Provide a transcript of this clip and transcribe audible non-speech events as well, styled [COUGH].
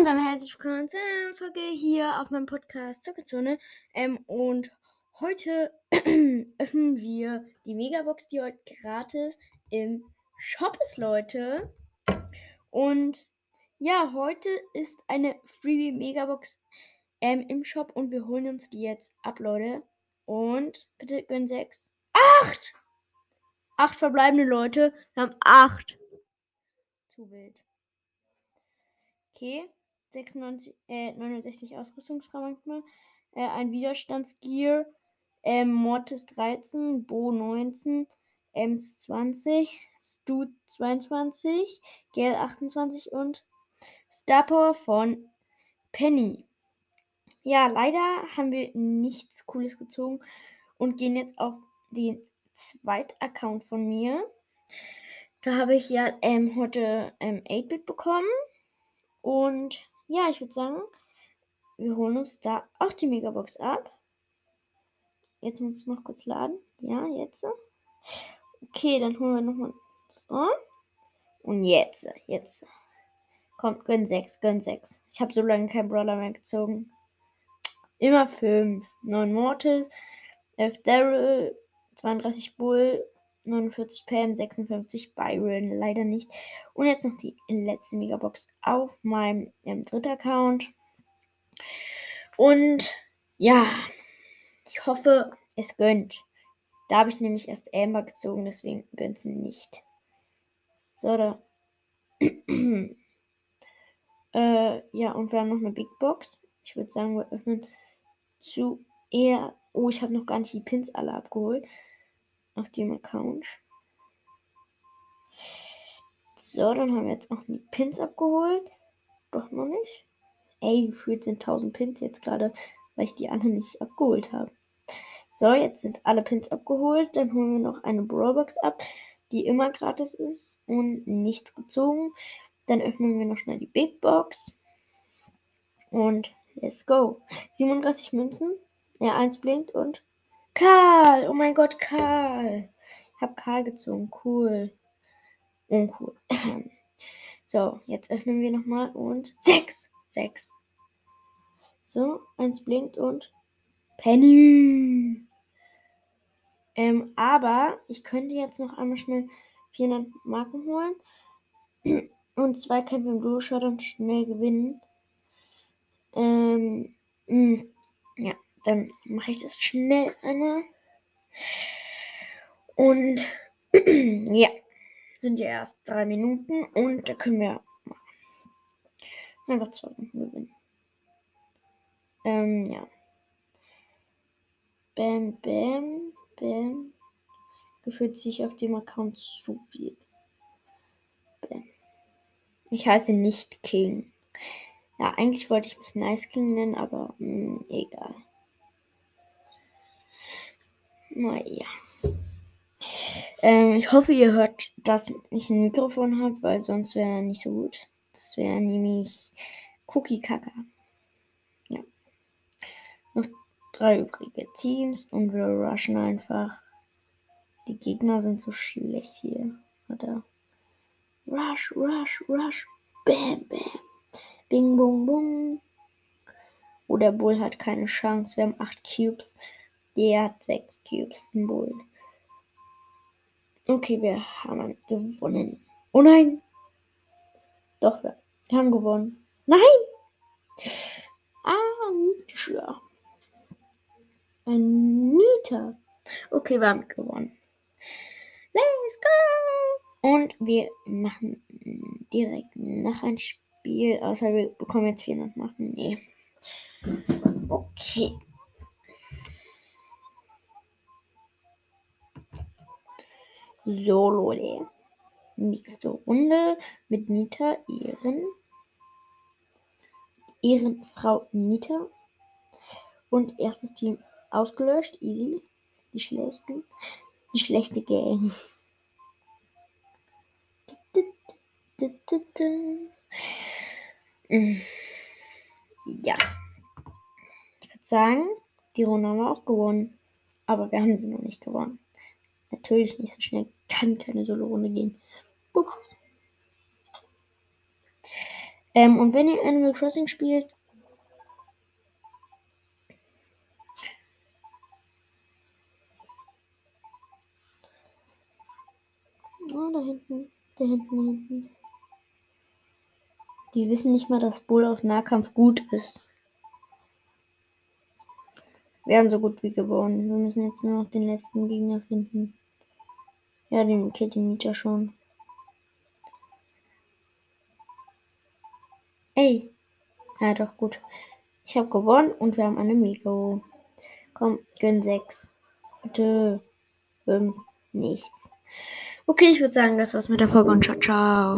und damit herzlich willkommen zu einer Folge hier auf meinem Podcast Zuckerzone. Ähm, und heute [CLEARS THROAT] öffnen wir die Megabox, die heute gratis im Shop ist, Leute. Und ja, heute ist eine Freebie Megabox ähm, im Shop und wir holen uns die jetzt ab, Leute. Und bitte gönn sechs. Acht! Acht verbleibende Leute. Wir haben acht. Zu wild. Okay. 96, äh, 69 Ausrüstungsgramm manchmal. Äh, ein Widerstandsgear. Ähm, Mortis 13, Bo 19, Ems 20, Stu 22, Gel 28 und Star Power von Penny. Ja, leider haben wir nichts Cooles gezogen und gehen jetzt auf den zweiten Account von mir. Da habe ich ja ähm, heute ähm, 8-Bit bekommen. Und ja, ich würde sagen, wir holen uns da auch die Megabox ab. Jetzt muss es noch kurz laden. Ja, jetzt. Okay, dann holen wir nochmal. So. Und jetzt, jetzt. Kommt, gönn 6, gönn 6. Ich habe so lange keinen Brawler mehr gezogen. Immer 5. 9 Mortis, 11 Daryl, 32 Bull, 49 Pam, 56 Byron, leider nicht. Und jetzt noch die letzte Megabox auf meinem ähm, dritten Account. Und ja, ich hoffe, es gönnt. Da habe ich nämlich erst Amber gezogen, deswegen gönnt es nicht. So, da. [CLEARS THROAT] äh, ja, und wir haben noch eine Big Box. Ich würde sagen, wir öffnen zu eher. Oh, ich habe noch gar nicht die Pins alle abgeholt auf dem Account. So, dann haben wir jetzt auch die Pins abgeholt. Doch noch nicht. Ey, gefühlt sind 1000 Pins jetzt gerade, weil ich die alle nicht abgeholt habe. So, jetzt sind alle Pins abgeholt. Dann holen wir noch eine Brawlbox ab, die immer gratis ist und nichts gezogen. Dann öffnen wir noch schnell die Big Box. Und let's go. 37 Münzen. Ja, eins blinkt und Karl! Oh mein Gott, Karl! Ich habe Karl gezogen. Cool. Uncool. [CLEARS THROAT] So, jetzt öffnen wir nochmal und sechs. Sechs. So, eins blinkt und Penny. Ähm, aber ich könnte jetzt noch einmal schnell 400 Marken holen [CLEARS THROAT] und zwei Kämpfe im Duo-Shot und schnell gewinnen. Ähm, mh, mm, ja. Dann mache ich das schnell einmal. Und [CLEARS THROAT] ja, sind ja erst drei Minuten und da können wir einfach zwei Runden gewinnen. Ähm, ja. Bam, bam, bam. Gefühlt sich auf dem Account zu viel. Bam. Ich heiße nicht King. Ja, eigentlich wollte ich mich Nice King nennen, aber mh, hm, egal. Naja. Ähm, ich hoffe, ihr hört, dass ich ein Mikrofon habe, weil sonst wäre nicht so gut. Das wäre nämlich Cookie Kaka. Ja. Noch drei übrige Teams und wir rushen einfach. Die Gegner sind so schlecht hier. Oder? Rush, rush, rush. Bam, bam. Bing, bong, bong. Oh, der Bull hat keine Chance. Wir haben acht Cubes. Der hat sechs Cubes, Symbol. Okay, wir haben gewonnen. Oh nein! Doch, wir haben gewonnen. Nein! Ah, Nietzsche. Ein Nita. Okay, wir haben gewonnen. Let's go! Und wir machen direkt nach ein Spiel, außer wir bekommen jetzt 400 Marken. Nee. Okay. So, Leute. Nächste Runde mit Nita Ehren. Ehrenfrau Nita. Und erstes Team ausgelöscht. Easy. Die schlechten. Die schlechte Gang. Ja. Ich würde sagen, die Runde haben wir auch gewonnen. Aber wir haben sie noch nicht gewonnen. Natürlich nicht so schnell. Kann keine Solo-Runde gehen. Buch. Ähm, und wenn ihr Animal Crossing spielt, Oh, da hinten. Da hinten, da hinten. Die wissen nicht mal, dass Bull auf Nahkampf gut ist. Wir haben so gut wie gewonnen. Wir müssen jetzt nur noch den letzten Gegner finden. Ja, den killt den Mieter schon. Ey. Ja, doch, gut. Ich habe gewonnen und wir haben eine Mego. Komm, gönn 6. Bitte. 5. Nichts. Okay, ich würde sagen, das war's mit der Folge und ciao, ciao.